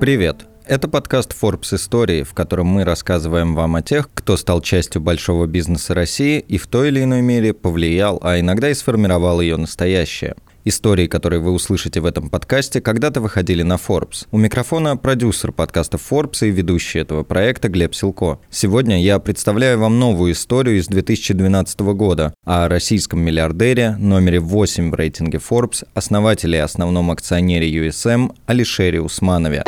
Привет! Это подкаст Forbes Истории, в котором мы рассказываем вам о тех, кто стал частью большого бизнеса России и в той или иной мере повлиял, а иногда и сформировал ее настоящее. Истории, которые вы услышите в этом подкасте, когда-то выходили на Forbes. У микрофона продюсер подкаста Forbes и ведущий этого проекта Глеб Силко. Сегодня я представляю вам новую историю из 2012 года о российском миллиардере, номере 8 в рейтинге Forbes, основателе и основном акционере USM Алишере Усманове.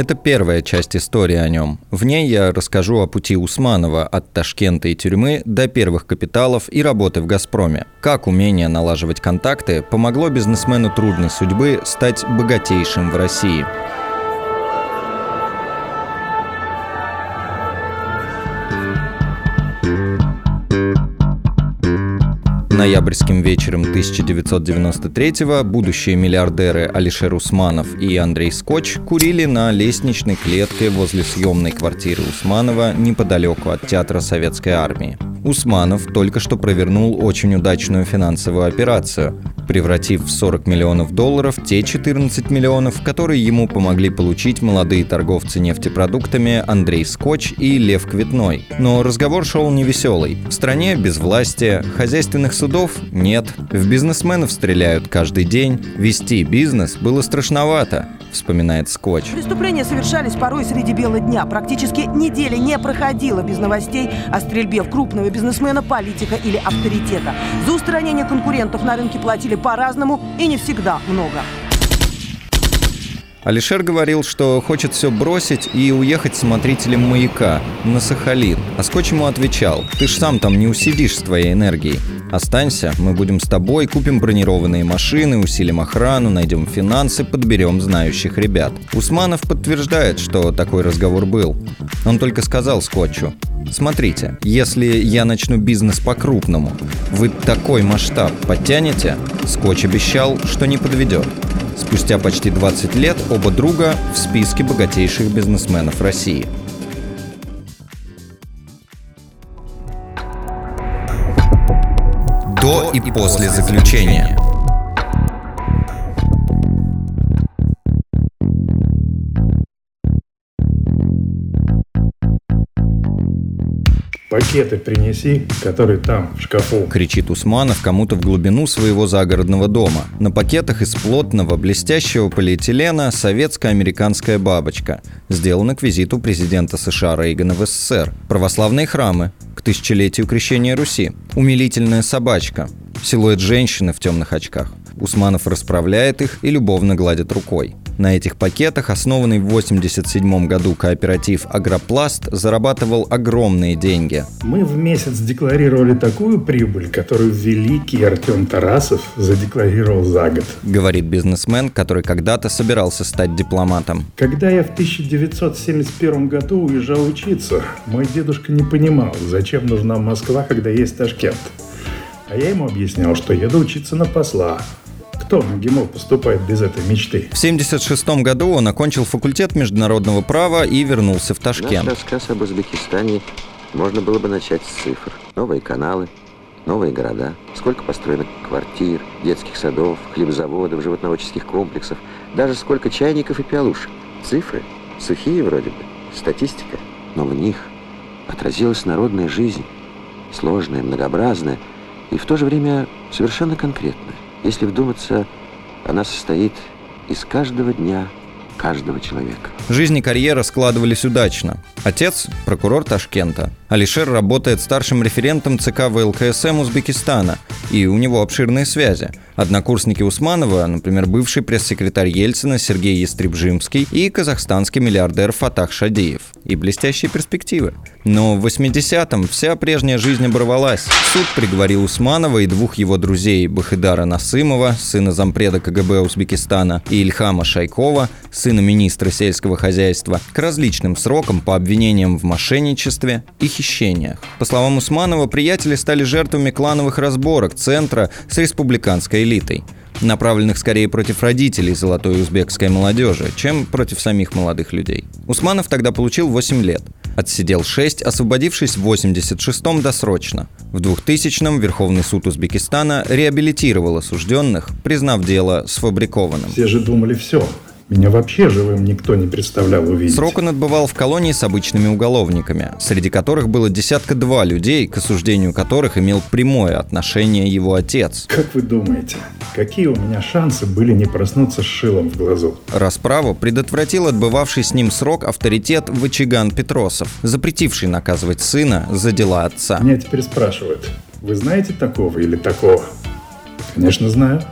Это первая часть истории о нем. В ней я расскажу о пути Усманова от Ташкента и тюрьмы до первых капиталов и работы в «Газпроме». Как умение налаживать контакты помогло бизнесмену трудной судьбы стать богатейшим в России. Ноябрьским вечером 1993-го будущие миллиардеры Алишер Усманов и Андрей Скотч курили на лестничной клетке возле съемной квартиры Усманова неподалеку от Театра Советской Армии. Усманов только что провернул очень удачную финансовую операцию, превратив в 40 миллионов долларов те 14 миллионов, которые ему помогли получить молодые торговцы нефтепродуктами Андрей Скотч и Лев Квитной. Но разговор шел невеселый. В стране без власти, хозяйственных судов нет, в бизнесменов стреляют каждый день, вести бизнес было страшновато вспоминает Скотч. Преступления совершались порой среди бела дня. Практически недели не проходило без новостей о стрельбе в крупного бизнесмена, политика или авторитета. За устранение конкурентов на рынке платили по-разному и не всегда много. Алишер говорил, что хочет все бросить и уехать смотрителем маяка на Сахалин. А Скотч ему отвечал, ты ж сам там не усидишь с твоей энергией. Останься, мы будем с тобой, купим бронированные машины, усилим охрану, найдем финансы, подберем знающих ребят. Усманов подтверждает, что такой разговор был. Он только сказал Скотчу, Смотрите, если я начну бизнес по-крупному, вы такой масштаб подтянете? Скотч обещал, что не подведет. Спустя почти 20 лет оба друга в списке богатейших бизнесменов России. До и после заключения – Пакеты принеси, которые там, в шкафу. Кричит Усманов кому-то в глубину своего загородного дома. На пакетах из плотного, блестящего полиэтилена советско-американская бабочка. Сделана к визиту президента США Рейгана в СССР. Православные храмы к тысячелетию крещения Руси. Умилительная собачка. Силуэт женщины в темных очках. Усманов расправляет их и любовно гладит рукой. На этих пакетах основанный в 1987 году кооператив «Агропласт» зарабатывал огромные деньги. Мы в месяц декларировали такую прибыль, которую великий Артем Тарасов задекларировал за год. Говорит бизнесмен, который когда-то собирался стать дипломатом. Когда я в 1971 году уезжал учиться, мой дедушка не понимал, зачем нужна Москва, когда есть Ташкент. А я ему объяснял, что еду учиться на посла, кто в МГИМО поступает без этой мечты? В 1976 году он окончил факультет международного права и вернулся в Ташкент. Наш рассказ об Узбекистане можно было бы начать с цифр. Новые каналы, новые города, сколько построено квартир, детских садов, хлебзаводов, животноводческих комплексов, даже сколько чайников и пиалушек. Цифры сухие вроде бы, статистика, но в них отразилась народная жизнь, сложная, многообразная и в то же время совершенно конкретная. Если вдуматься, она состоит из каждого дня каждого человека. Жизнь и карьера складывались удачно. Отец – прокурор Ташкента. Алишер работает старшим референтом ЦК ВЛКСМ Узбекистана, и у него обширные связи. Однокурсники Усманова, например, бывший пресс-секретарь Ельцина Сергей Естребжимский и казахстанский миллиардер Фатах Шадиев. И блестящие перспективы. Но в 80-м вся прежняя жизнь оборвалась. Суд приговорил Усманова и двух его друзей Бахидара Насымова, сына зампреда КГБ Узбекистана, и Ильхама Шайкова, сына министра сельского хозяйства, к различным срокам по обвинениям в мошенничестве и хищениях. По словам Усманова, приятели стали жертвами клановых разборок центра с республиканской элитой направленных скорее против родителей золотой узбекской молодежи, чем против самих молодых людей. Усманов тогда получил 8 лет – Отсидел 6, освободившись в 86-м досрочно. В 2000-м Верховный суд Узбекистана реабилитировал осужденных, признав дело сфабрикованным. Все же думали все. Меня вообще живым никто не представлял увидеть. Срок он отбывал в колонии с обычными уголовниками, среди которых было десятка-два людей, к осуждению которых имел прямое отношение его отец. Как вы думаете, какие у меня шансы были не проснуться с шилом в глазу? Расправу предотвратил отбывавший с ним срок авторитет Вачиган Петросов, запретивший наказывать сына за дела отца. Меня теперь спрашивают, вы знаете такого или такого? Конечно, знаю.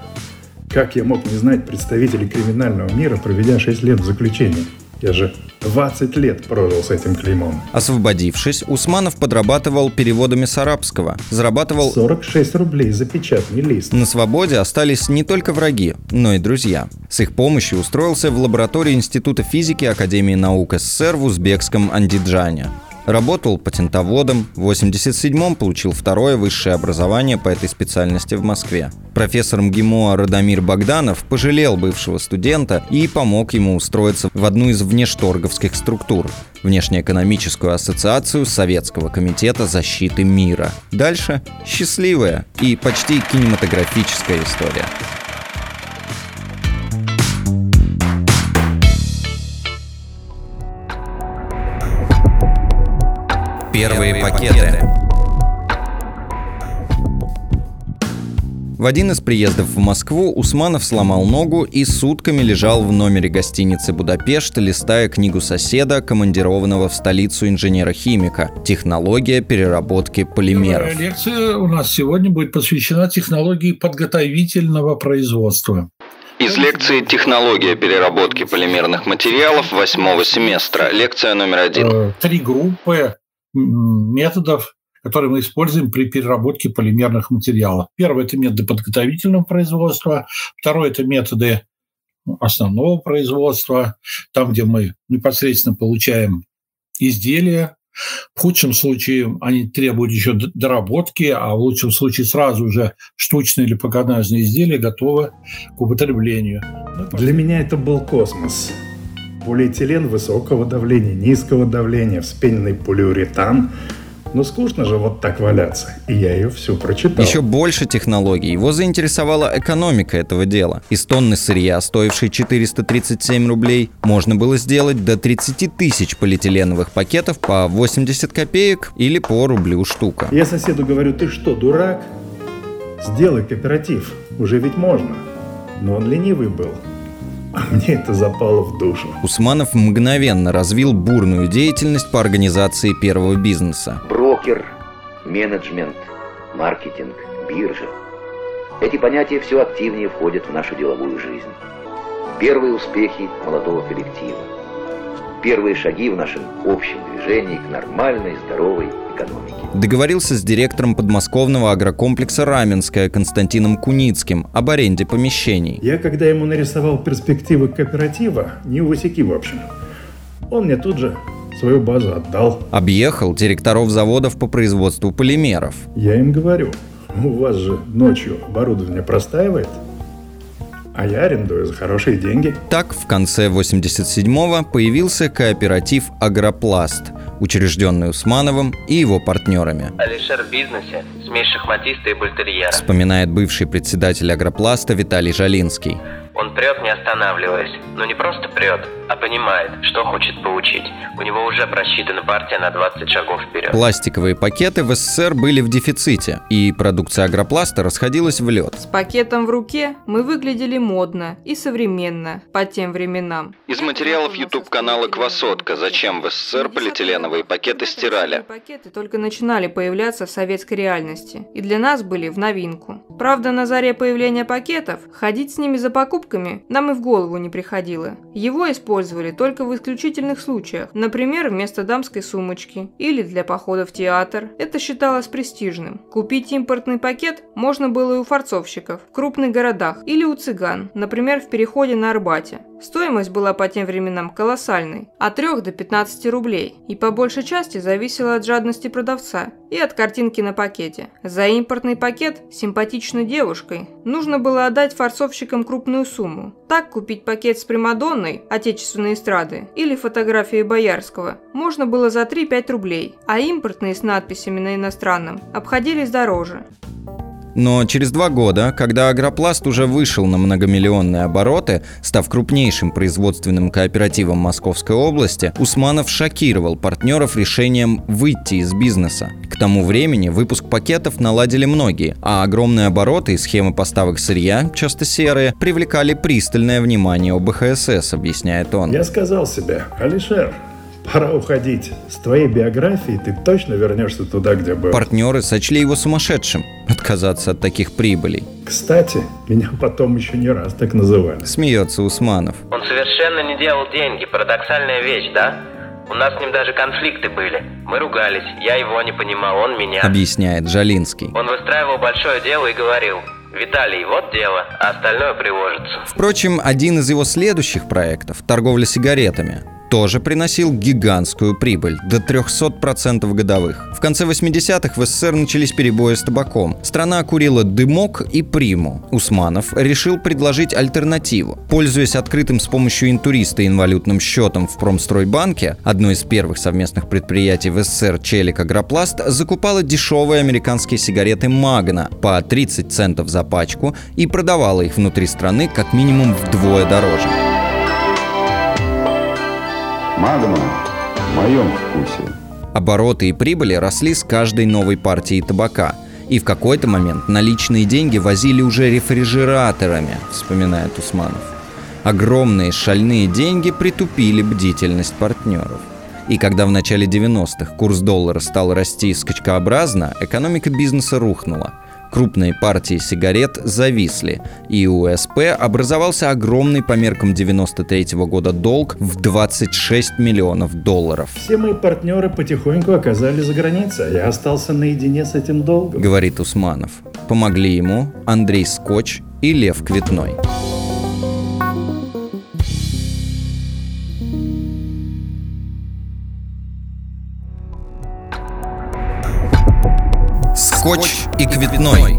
Как я мог не знать представителей криминального мира, проведя 6 лет в заключении? Я же 20 лет прожил с этим клеймом. Освободившись, Усманов подрабатывал переводами с арабского. Зарабатывал 46 рублей за печатный лист. На свободе остались не только враги, но и друзья. С их помощью устроился в лаборатории Института физики Академии наук СССР в узбекском Андиджане. Работал патентоводом, в 87-м получил второе высшее образование по этой специальности в Москве. Профессор МГИМО Радомир Богданов пожалел бывшего студента и помог ему устроиться в одну из внешторговских структур – Внешнеэкономическую ассоциацию Советского комитета защиты мира. Дальше – счастливая и почти кинематографическая история. Первые пакеты. В один из приездов в Москву Усманов сломал ногу и сутками лежал в номере гостиницы «Будапешт», листая книгу соседа, командированного в столицу инженера-химика «Технология переработки полимеров». Лекция у нас сегодня будет посвящена технологии подготовительного производства. Из лекции «Технология переработки полимерных материалов» восьмого семестра. Лекция номер один. Э, Три группы методов, которые мы используем при переработке полимерных материалов. Первый – это методы подготовительного производства. Второй – это методы основного производства, там, где мы непосредственно получаем изделия. В худшем случае они требуют еще доработки, а в лучшем случае сразу уже штучные или погонажные изделия готовы к употреблению. Для меня это был космос полиэтилен высокого давления, низкого давления, вспененный полиуретан. Ну, скучно же вот так валяться. И я ее всю прочитал. Еще больше технологий. Его заинтересовала экономика этого дела. Из тонны сырья, стоившей 437 рублей, можно было сделать до 30 тысяч полиэтиленовых пакетов по 80 копеек или по рублю штука. Я соседу говорю, ты что, дурак? Сделай кооператив. Уже ведь можно. Но он ленивый был. А мне это запало в душу. Усманов мгновенно развил бурную деятельность по организации первого бизнеса. Брокер, менеджмент, маркетинг, биржа. Эти понятия все активнее входят в нашу деловую жизнь. Первые успехи молодого коллектива. Первые шаги в нашем общем движении к нормальной, здоровой экономики. Договорился с директором подмосковного агрокомплекса «Раменская» Константином Куницким об аренде помещений. Я, когда ему нарисовал перспективы кооператива, не усеки в общем, он мне тут же свою базу отдал. Объехал директоров заводов по производству полимеров. Я им говорю, у вас же ночью оборудование простаивает, а я арендую за хорошие деньги. Так, в конце 87-го появился кооператив «Агропласт», учрежденный Усмановым и его партнерами. Алишер в бизнесе, смесь шахматиста и бультерьера. Вспоминает бывший председатель «Агропласта» Виталий Жалинский. Он прет, не останавливаясь. Но не просто прет, а понимает, что хочет получить. У него уже просчитана партия на 20 шагов вперед. Пластиковые пакеты в СССР были в дефиците, и продукция агропласта расходилась в лед. С пакетом в руке мы выглядели модно и современно по тем временам. Из материалов YouTube-канала «Квасотка. Зачем в СССР полиэтиленовые пакеты стирали?» Пакеты только начинали появляться в советской реальности, и для нас были в новинку. Правда, на заре появления пакетов ходить с ними за покупками нам и в голову не приходило. Его использовали только в исключительных случаях, например, вместо дамской сумочки или для похода в театр. Это считалось престижным. Купить импортный пакет можно было и у форцовщиков в крупных городах или у цыган, например, в переходе на Арбате. Стоимость была по тем временам колоссальной, от 3 до 15 рублей, и по большей части зависела от жадности продавца и от картинки на пакете. За импортный пакет симпатичной девушкой нужно было отдать форцовщикам крупную сумму. Так купить пакет с Примадонной отечественной эстрады или фотографией Боярского можно было за 3-5 рублей, а импортные с надписями на иностранном обходились дороже. Но через два года, когда Агропласт уже вышел на многомиллионные обороты, став крупнейшим производственным кооперативом Московской области, Усманов шокировал партнеров решением выйти из бизнеса. К тому времени выпуск пакетов наладили многие, а огромные обороты и схемы поставок сырья, часто серые, привлекали пристальное внимание ОБХСС, объясняет он. Я сказал себе, Алишер, Пора уходить. С твоей биографией ты точно вернешься туда, где был. Партнеры сочли его сумасшедшим отказаться от таких прибылей. Кстати, меня потом еще не раз так называли. Смеется Усманов. Он совершенно не делал деньги, парадоксальная вещь, да? У нас с ним даже конфликты были. Мы ругались, я его не понимал, он меня. Объясняет Жалинский. Он выстраивал большое дело и говорил, Виталий, вот дело, а остальное приложится. Впрочем, один из его следующих проектов – торговля сигаретами – тоже приносил гигантскую прибыль – до 300% годовых. В конце 80-х в СССР начались перебои с табаком. Страна курила дымок и приму. Усманов решил предложить альтернативу. Пользуясь открытым с помощью интуриста инвалютным счетом в Промстройбанке, одно из первых совместных предприятий в СССР Челик Агропласт закупала дешевые американские сигареты Магна по 30 центов за пачку и продавала их внутри страны как минимум вдвое дороже. Магнум в моем вкусе. Обороты и прибыли росли с каждой новой партией табака. И в какой-то момент наличные деньги возили уже рефрижераторами, вспоминает Усманов. Огромные шальные деньги притупили бдительность партнеров. И когда в начале 90-х курс доллара стал расти скачкообразно, экономика бизнеса рухнула – Крупные партии сигарет зависли, и у СП образовался огромный по меркам 93 -го года долг в 26 миллионов долларов. Все мои партнеры потихоньку оказались за границей, а я остался наедине с этим долгом. Говорит Усманов. Помогли ему Андрей Скотч и Лев Квитной. Скотч и Квитной.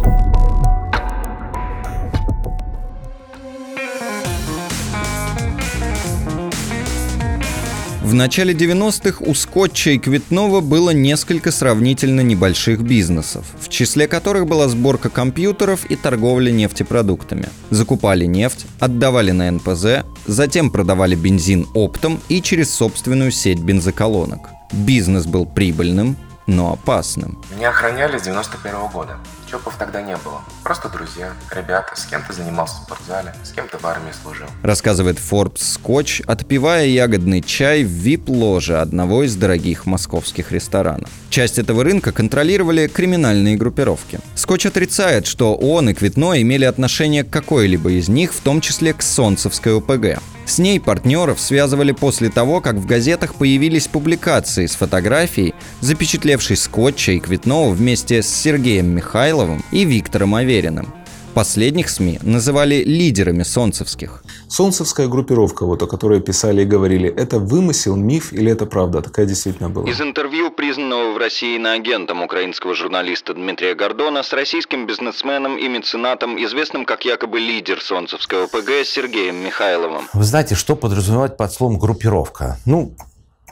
В начале 90-х у Скотча и Квитнова было несколько сравнительно небольших бизнесов, в числе которых была сборка компьютеров и торговля нефтепродуктами. Закупали нефть, отдавали на НПЗ, затем продавали бензин оптом и через собственную сеть бензоколонок. Бизнес был прибыльным, но опасным. Меня охраняли с 91 -го года. ЧОПов тогда не было. Просто друзья, ребята, с кем-то занимался в спортзале, с кем-то в армии служил. Рассказывает Forbes Скотч, отпивая ягодный чай в вип-ложе одного из дорогих московских ресторанов. Часть этого рынка контролировали криминальные группировки. Скотч отрицает, что он и Квитно имели отношение к какой-либо из них, в том числе к Солнцевской ОПГ. С ней партнеров связывали после того, как в газетах появились публикации с фотографией, запечатлевшей Скотча и Квитнова вместе с Сергеем Михайловым и Виктором Авериным. Последних СМИ называли лидерами солнцевских. Солнцевская группировка, вот о которой писали и говорили, это вымысел, миф или это правда? Такая действительно была. Из интервью признанного в России иноагентом украинского журналиста Дмитрия Гордона с российским бизнесменом и меценатом, известным как якобы лидер Солнцевской ОПГ Сергеем Михайловым. Вы знаете, что подразумевать под словом группировка? Ну,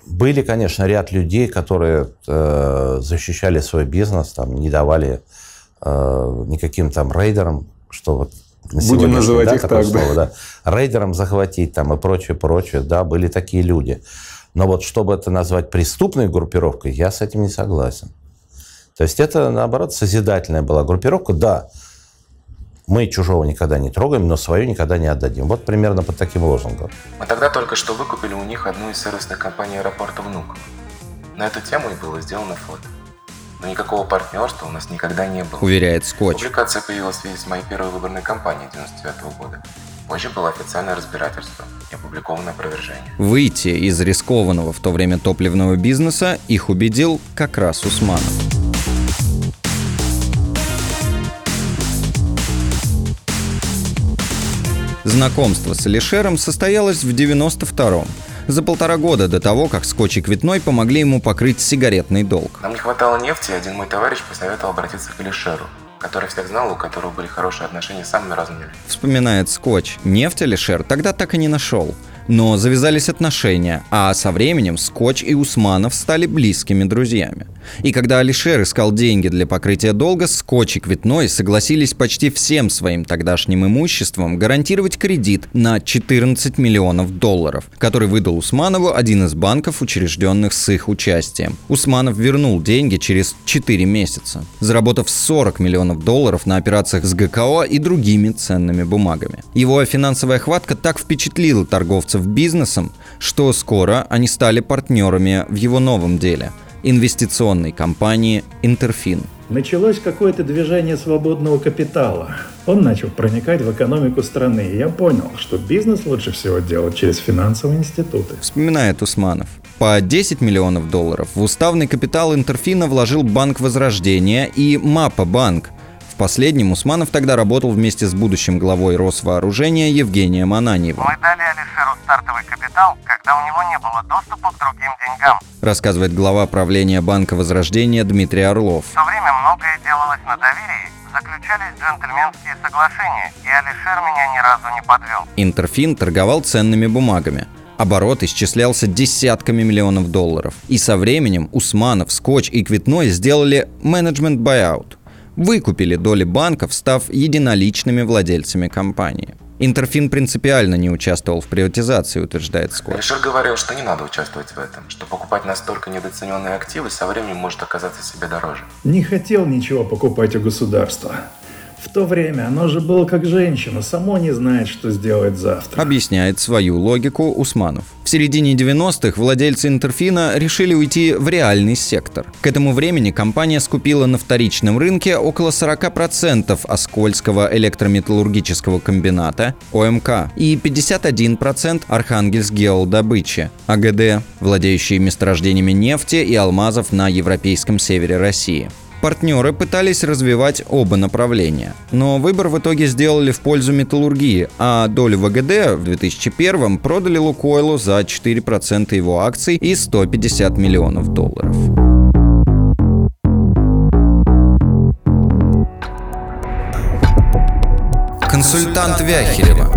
были, конечно, ряд людей, которые э, защищали свой бизнес, там, не давали э, никаким там рейдерам, что вот на Будем называть да, их так, слово, да. да. Рейдером захватить там и прочее, прочее, да, были такие люди. Но вот чтобы это назвать преступной группировкой, я с этим не согласен. То есть это, наоборот, созидательная была группировка. Да, мы чужого никогда не трогаем, но свое никогда не отдадим. Вот примерно под таким лозунгом. Мы тогда только что выкупили у них одну из сервисных компаний аэропорта «Внук». На эту тему и было сделано фото. Но никакого партнерства у нас никогда не было. Уверяет Скотч. Публикация появилась в связи с моей первой выборной кампанией 99 года. Позже было официальное разбирательство и опубликованное опровержение. Выйти из рискованного в то время топливного бизнеса их убедил как раз Усманов. Знакомство с Алишером состоялось в 92-м. за полтора года до того, как Скотч и Квитной помогли ему покрыть сигаретный долг. Нам не хватало нефти, и один мой товарищ посоветовал обратиться к Алишеру, который всех знал, у которого были хорошие отношения с самыми разными людьми. Вспоминает Скотч. Нефть Алишер тогда так и не нашел. Но завязались отношения, а со временем Скотч и Усманов стали близкими друзьями. И когда Алишер искал деньги для покрытия долга, Скотч и Квитной согласились почти всем своим тогдашним имуществом гарантировать кредит на 14 миллионов долларов, который выдал Усманову один из банков, учрежденных с их участием. Усманов вернул деньги через 4 месяца, заработав 40 миллионов долларов на операциях с ГКО и другими ценными бумагами. Его финансовая хватка так впечатлила торговцев бизнесом, что скоро они стали партнерами в его новом деле – инвестиционной компании «Интерфин». Началось какое-то движение свободного капитала. Он начал проникать в экономику страны, и я понял, что бизнес лучше всего делать через финансовые институты. Вспоминает Усманов. По 10 миллионов долларов в уставный капитал Интерфина вложил Банк Возрождения и Мапа Банк, последнем Усманов тогда работал вместе с будущим главой Росвооружения Евгением Ананьевым. Мы дали Алишеру стартовый капитал, когда у него не было доступа к другим деньгам. Рассказывает глава правления Банка Возрождения Дмитрий Орлов. В то время многое делалось на доверии, заключались джентльменские соглашения, и Алишер меня ни разу не подвел. Интерфин торговал ценными бумагами. Оборот исчислялся десятками миллионов долларов. И со временем Усманов, Скотч и Квитной сделали менеджмент buyout выкупили доли банков, став единоличными владельцами компании. Интерфин принципиально не участвовал в приватизации, утверждает Скотт. Ришер говорил, что не надо участвовать в этом, что покупать настолько недооцененные активы со временем может оказаться себе дороже. Не хотел ничего покупать у государства. В то время оно же было как женщина, само не знает, что сделать завтра. Объясняет свою логику Усманов. В середине 90-х владельцы Интерфина решили уйти в реальный сектор. К этому времени компания скупила на вторичном рынке около 40% Оскольского электрометаллургического комбината ОМК и 51% Архангельск геодобычи АГД, владеющие месторождениями нефти и алмазов на европейском севере России. Партнеры пытались развивать оба направления, но выбор в итоге сделали в пользу металлургии, а долю ВГД в 2001 продали Лукойлу за 4% его акций и 150 миллионов долларов. Консультант Вяхерева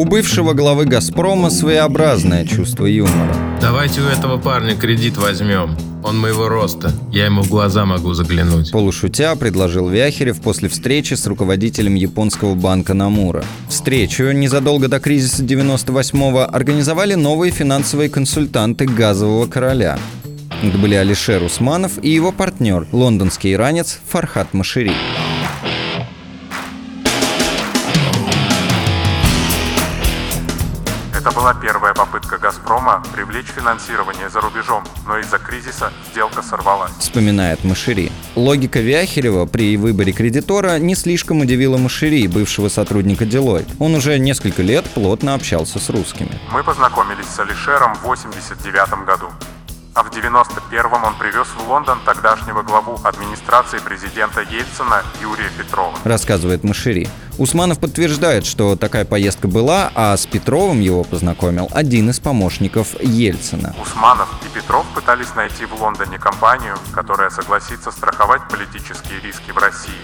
У бывшего главы «Газпрома» своеобразное чувство юмора. Давайте у этого парня кредит возьмем. Он моего роста. Я ему в глаза могу заглянуть. Полушутя предложил Вяхерев после встречи с руководителем японского банка Намура. Встречу незадолго до кризиса 98-го организовали новые финансовые консультанты «Газового короля». Это были Алишер Усманов и его партнер, лондонский иранец Фархат Машири. Была первая попытка «Газпрома» привлечь финансирование за рубежом, но из-за кризиса сделка сорвалась. Вспоминает Машири. Логика Вяхерева при выборе кредитора не слишком удивила Машири, бывшего сотрудника Deloitte. Он уже несколько лет плотно общался с русскими. Мы познакомились с Алишером в 89 году а в 91-м он привез в Лондон тогдашнего главу администрации президента Ельцина Юрия Петрова. Рассказывает Машири. Усманов подтверждает, что такая поездка была, а с Петровым его познакомил один из помощников Ельцина. Усманов и Петров пытались найти в Лондоне компанию, которая согласится страховать политические риски в России.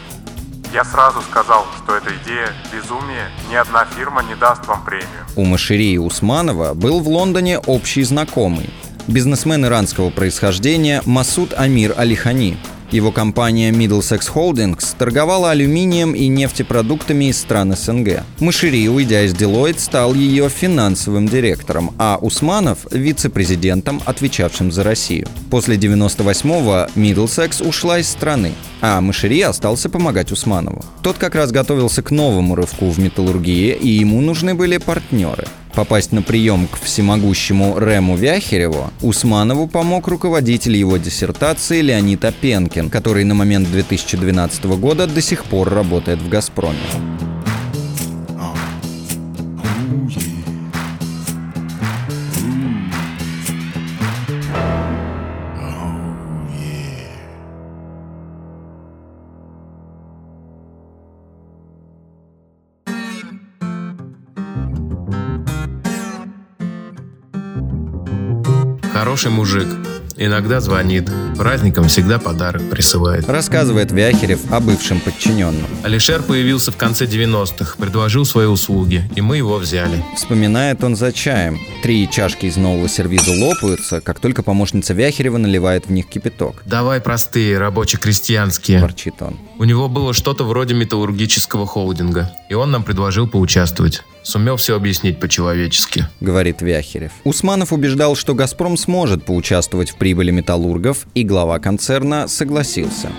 Я сразу сказал, что эта идея безумие, ни одна фирма не даст вам премию. У Машири и Усманова был в Лондоне общий знакомый, бизнесмен иранского происхождения Масуд Амир Алихани. Его компания Middlesex Holdings торговала алюминием и нефтепродуктами из стран СНГ. Мышири, уйдя из Deloitte, стал ее финансовым директором, а Усманов – вице-президентом, отвечавшим за Россию. После 98-го Middlesex ушла из страны, а Мышири остался помогать Усманову. Тот как раз готовился к новому рывку в металлургии, и ему нужны были партнеры – попасть на прием к всемогущему Рему Вяхереву, Усманову помог руководитель его диссертации Леонид Опенкин, который на момент 2012 года до сих пор работает в «Газпроме». Хороший мужик. Иногда звонит. Праздником всегда подарок присылает. Рассказывает Вяхерев о бывшем подчиненном. Алишер появился в конце 90-х, предложил свои услуги, и мы его взяли. Вспоминает он за чаем. Три чашки из нового сервиза лопаются, как только помощница Вяхерева наливает в них кипяток. Давай простые, рабоче-крестьянские. Ворчит он. У него было что-то вроде металлургического холдинга, и он нам предложил поучаствовать. Сумел все объяснить по-человечески. Говорит Вяхерев. Усманов убеждал, что «Газпром» сможет поучаствовать в прибыли металлургов, и глава концерна согласился.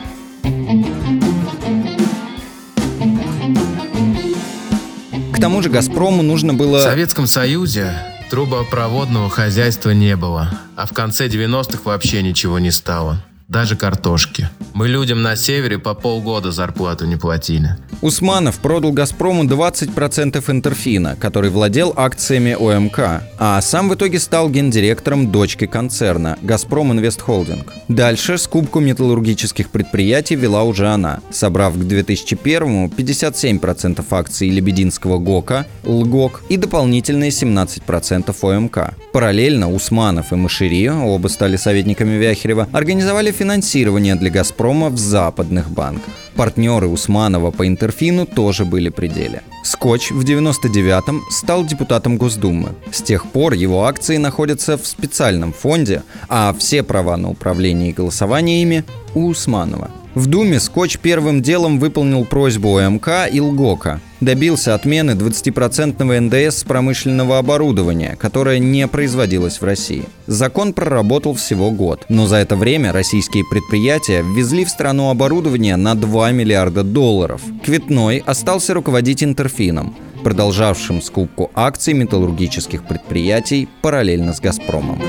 К тому же «Газпрому» нужно было... В Советском Союзе трубопроводного хозяйства не было, а в конце 90-х вообще ничего не стало даже картошки. Мы людям на севере по полгода зарплату не платили. Усманов продал «Газпрому» 20% Интерфина, который владел акциями ОМК, а сам в итоге стал гендиректором дочки концерна «Газпром Инвест Холдинг». Дальше скупку металлургических предприятий вела уже она, собрав к 2001-му 57% акций Лебединского ГОКа, ЛГОК и дополнительные 17% ОМК. Параллельно Усманов и Машири, оба стали советниками Вяхерева, организовали финансирование для «Газпрома» в западных банках. Партнеры Усманова по Интерфину тоже были при деле. Скотч в 99-м стал депутатом Госдумы. С тех пор его акции находятся в специальном фонде, а все права на управление и голосование ими у Усманова. В Думе Скотч первым делом выполнил просьбу ОМК и ЛГОКа. Добился отмены 20% НДС с промышленного оборудования, которое не производилось в России. Закон проработал всего год, но за это время российские предприятия ввезли в страну оборудование на 2 миллиарда долларов. Кветной остался руководить Интерфином, продолжавшим скупку акций металлургических предприятий параллельно с «Газпромом».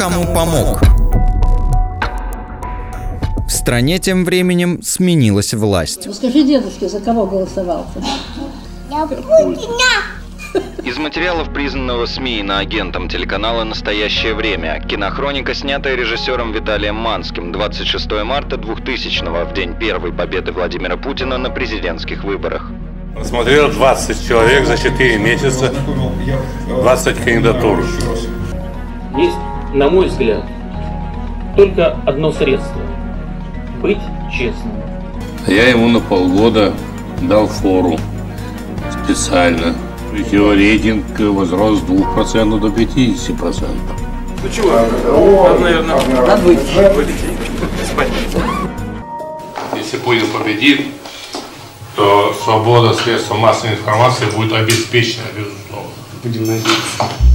Кому помог? В стране тем временем сменилась власть. Ну скажи дедушке, за кого голосовал ты? Я Путина! Из материалов признанного СМИ на агентом телеканала «Настоящее время» кинохроника, снятая режиссером Виталием Манским 26 марта 2000 в день первой победы Владимира Путина на президентских выборах. Смотрел 20 человек за 4 месяца, 20 кандидатур. Есть, на мой взгляд, только одно средство – быть честным. Я ему на полгода дал фору специально. Его рейтинг возрос с 2% до 50%. Ну чего? Надо, наверное, надо выйти. Если Путин победит, то свобода средств массовой информации будет обеспечена, безусловно. Будем надеяться.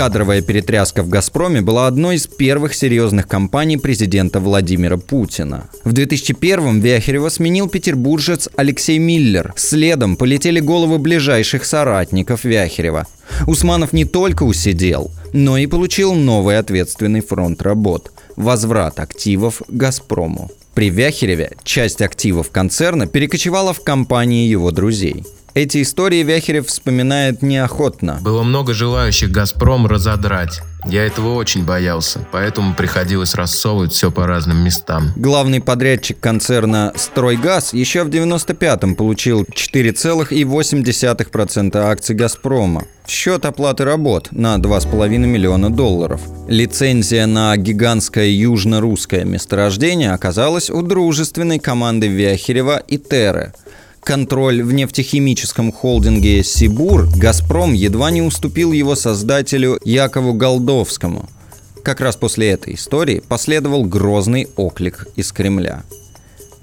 Кадровая перетряска в «Газпроме» была одной из первых серьезных кампаний президента Владимира Путина. В 2001-м Вяхерева сменил петербуржец Алексей Миллер. Следом полетели головы ближайших соратников Вяхерева. Усманов не только усидел, но и получил новый ответственный фронт работ – возврат активов «Газпрому». При Вяхереве часть активов концерна перекочевала в компании его друзей – эти истории Вяхерев вспоминает неохотно. Было много желающих «Газпром» разодрать. Я этого очень боялся, поэтому приходилось рассовывать все по разным местам. Главный подрядчик концерна «Стройгаз» еще в 95-м получил 4,8% акций «Газпрома» в счет оплаты работ на 2,5 миллиона долларов. Лицензия на гигантское южно-русское месторождение оказалась у дружественной команды Вяхерева и Теры – контроль в нефтехимическом холдинге «Сибур», «Газпром» едва не уступил его создателю Якову Голдовскому. Как раз после этой истории последовал грозный оклик из Кремля.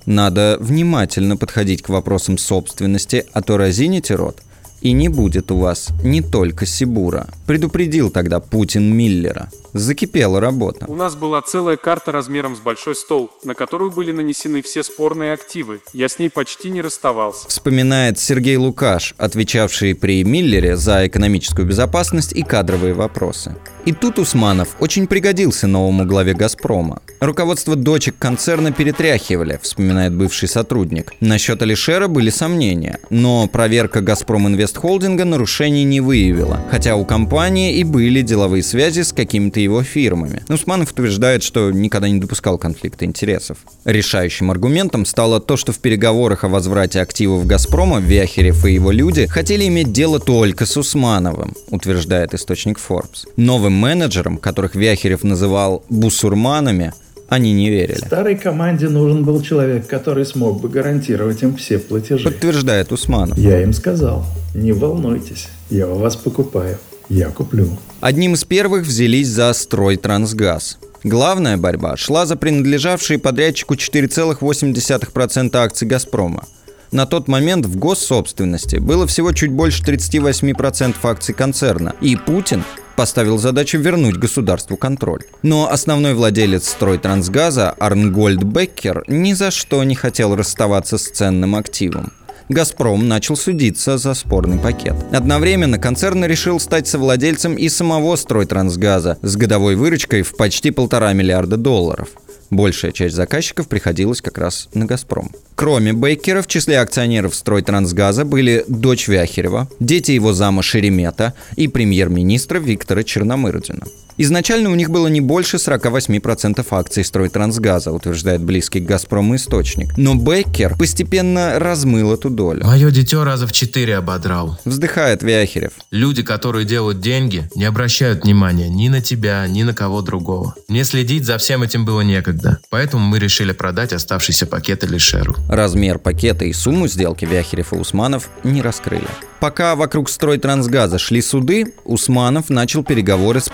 Надо внимательно подходить к вопросам собственности, а то разините рот, и не будет у вас не только Сибура, предупредил тогда Путин Миллера. Закипела работа. У нас была целая карта размером с большой стол, на которую были нанесены все спорные активы. Я с ней почти не расставался. Вспоминает Сергей Лукаш, отвечавший при Миллере за экономическую безопасность и кадровые вопросы. И тут Усманов очень пригодился новому главе «Газпрома». Руководство дочек концерна перетряхивали, вспоминает бывший сотрудник. Насчет Алишера были сомнения, но проверка «Газпром Инвест Холдинга» нарушений не выявила, хотя у компании и были деловые связи с какими-то его фирмами. Усманов утверждает, что никогда не допускал конфликта интересов. Решающим аргументом стало то, что в переговорах о возврате активов «Газпрома» Вяхерев и его люди хотели иметь дело только с Усмановым, утверждает источник Forbes. Новым менеджерам, которых Вяхерев называл «бусурманами», они не верили. Старой команде нужен был человек, который смог бы гарантировать им все платежи. Подтверждает Усманов. Я им сказал, не волнуйтесь, я у вас покупаю, я куплю. Одним из первых взялись за строй Трансгаз. Главная борьба шла за принадлежавшие подрядчику 4,8% акций «Газпрома». На тот момент в госсобственности было всего чуть больше 38% акций концерна, и Путин поставил задачу вернуть государству контроль. Но основной владелец стройтрансгаза Арнгольд Беккер ни за что не хотел расставаться с ценным активом. «Газпром» начал судиться за спорный пакет. Одновременно концерн решил стать совладельцем и самого «Стройтрансгаза» с годовой выручкой в почти полтора миллиарда долларов. Большая часть заказчиков приходилась как раз на «Газпром». Кроме Бейкера, в числе акционеров «Стройтрансгаза» были дочь Вяхерева, дети его зама Шеремета и премьер-министра Виктора Черномырдина. Изначально у них было не больше 48% акций «Стройтрансгаза», утверждает близкий к «Газпрому» источник. Но Беккер постепенно размыл эту долю. Мое дитё раза в четыре ободрал. Вздыхает Вяхерев. Люди, которые делают деньги, не обращают внимания ни на тебя, ни на кого другого. Мне следить за всем этим было некогда. Поэтому мы решили продать оставшиеся пакеты Лишеру. Размер пакета и сумму сделки Вяхерев и Усманов не раскрыли. Пока вокруг стройтрансгаза шли суды, Усманов начал переговоры с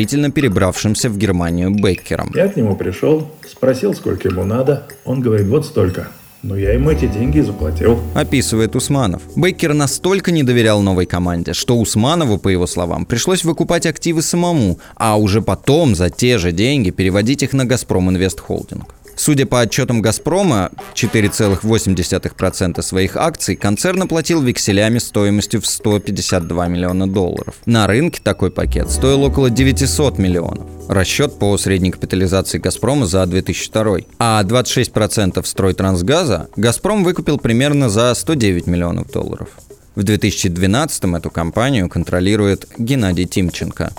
предусмотрительно перебравшимся в Германию Беккером. Я к нему пришел, спросил, сколько ему надо. Он говорит, вот столько. Но я ему эти деньги заплатил. Описывает Усманов. Бейкер настолько не доверял новой команде, что Усманову, по его словам, пришлось выкупать активы самому, а уже потом за те же деньги переводить их на «Газпром Инвест Холдинг». Судя по отчетам «Газпрома», 4,8% своих акций концерн оплатил векселями стоимостью в 152 миллиона долларов. На рынке такой пакет стоил около 900 миллионов. Расчет по средней капитализации «Газпрома» за 2002. А 26% стройтрансгаза «Газпром» выкупил примерно за 109 миллионов долларов. В 2012 эту компанию контролирует Геннадий Тимченко.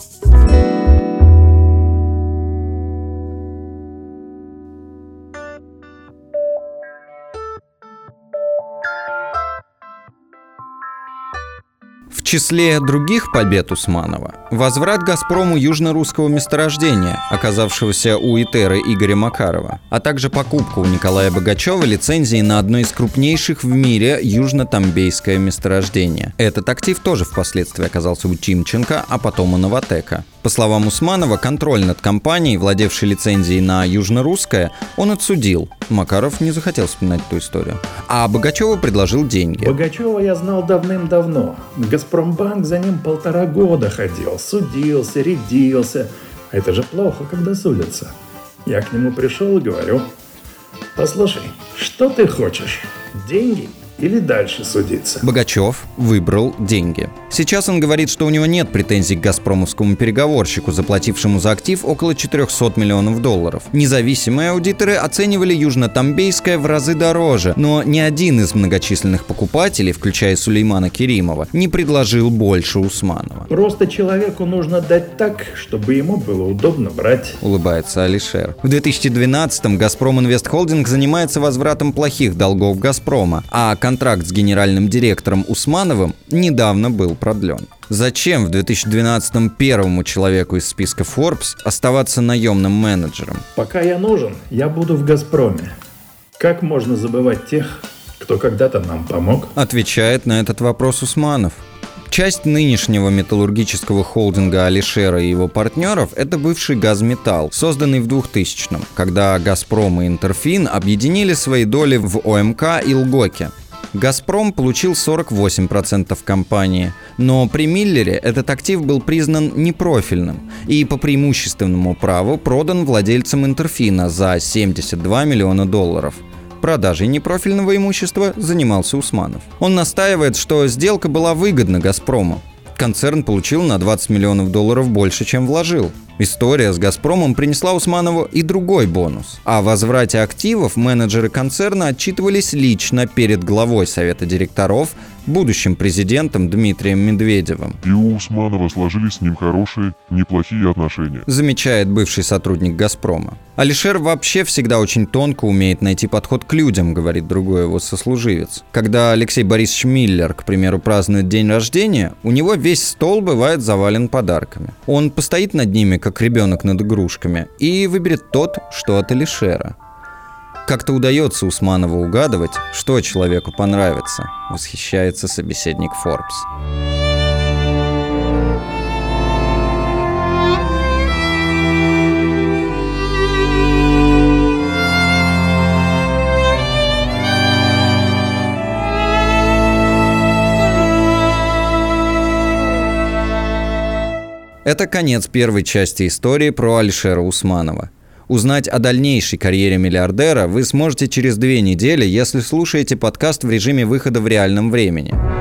Числе других побед Усманова – возврат «Газпрому» южно-русского месторождения, оказавшегося у Итеры Игоря Макарова, а также покупка у Николая Богачева лицензии на одно из крупнейших в мире южно-тамбейское месторождение. Этот актив тоже впоследствии оказался у Тимченко, а потом у Новотека. По словам Усманова, контроль над компанией, владевшей лицензией на южно-русское, он отсудил. Макаров не захотел вспоминать эту историю. А Богачеву предложил деньги. Богачева я знал давным-давно. Газпромбанк за ним полтора года ходил, судился, рядился. Это же плохо, когда судятся. Я к нему пришел и говорю, послушай, что ты хочешь? Деньги или дальше судиться. Богачев выбрал деньги. Сейчас он говорит, что у него нет претензий к газпромовскому переговорщику, заплатившему за актив около 400 миллионов долларов. Независимые аудиторы оценивали Южно-Тамбейское в разы дороже, но ни один из многочисленных покупателей, включая Сулеймана Керимова, не предложил больше Усманова. Просто человеку нужно дать так, чтобы ему было удобно брать. Улыбается Алишер. В 2012-м «Газпром Инвест Холдинг» занимается возвратом плохих долгов «Газпрома», а контракт с генеральным директором Усмановым недавно был продлен. Зачем в 2012-м первому человеку из списка Forbes оставаться наемным менеджером? Пока я нужен, я буду в «Газпроме». Как можно забывать тех, кто когда-то нам помог? Отвечает на этот вопрос Усманов. Часть нынешнего металлургического холдинга Алишера и его партнеров – это бывший «Газметалл», созданный в 2000-м, когда «Газпром» и «Интерфин» объединили свои доли в ОМК и «Лгоке». «Газпром» получил 48% компании, но при Миллере этот актив был признан непрофильным и по преимущественному праву продан владельцам Интерфина за 72 миллиона долларов – Продажей непрофильного имущества занимался Усманов. Он настаивает, что сделка была выгодна «Газпрому». Концерн получил на 20 миллионов долларов больше, чем вложил. История с «Газпромом» принесла Усманову и другой бонус. О возврате активов менеджеры концерна отчитывались лично перед главой Совета директоров, будущим президентом Дмитрием Медведевым. И у Усманова сложились с ним хорошие, неплохие отношения. Замечает бывший сотрудник «Газпрома». Алишер вообще всегда очень тонко умеет найти подход к людям, говорит другой его сослуживец. Когда Алексей Борисович Миллер, к примеру, празднует день рождения, у него весь стол бывает завален подарками. Он постоит над ними, как ребенок над игрушками, и выберет тот, что от Алишера. Как-то удается Усманову угадывать, что человеку понравится, восхищается собеседник Forbes. Это конец первой части истории про Алишера Усманова. Узнать о дальнейшей карьере миллиардера вы сможете через две недели, если слушаете подкаст в режиме выхода в реальном времени –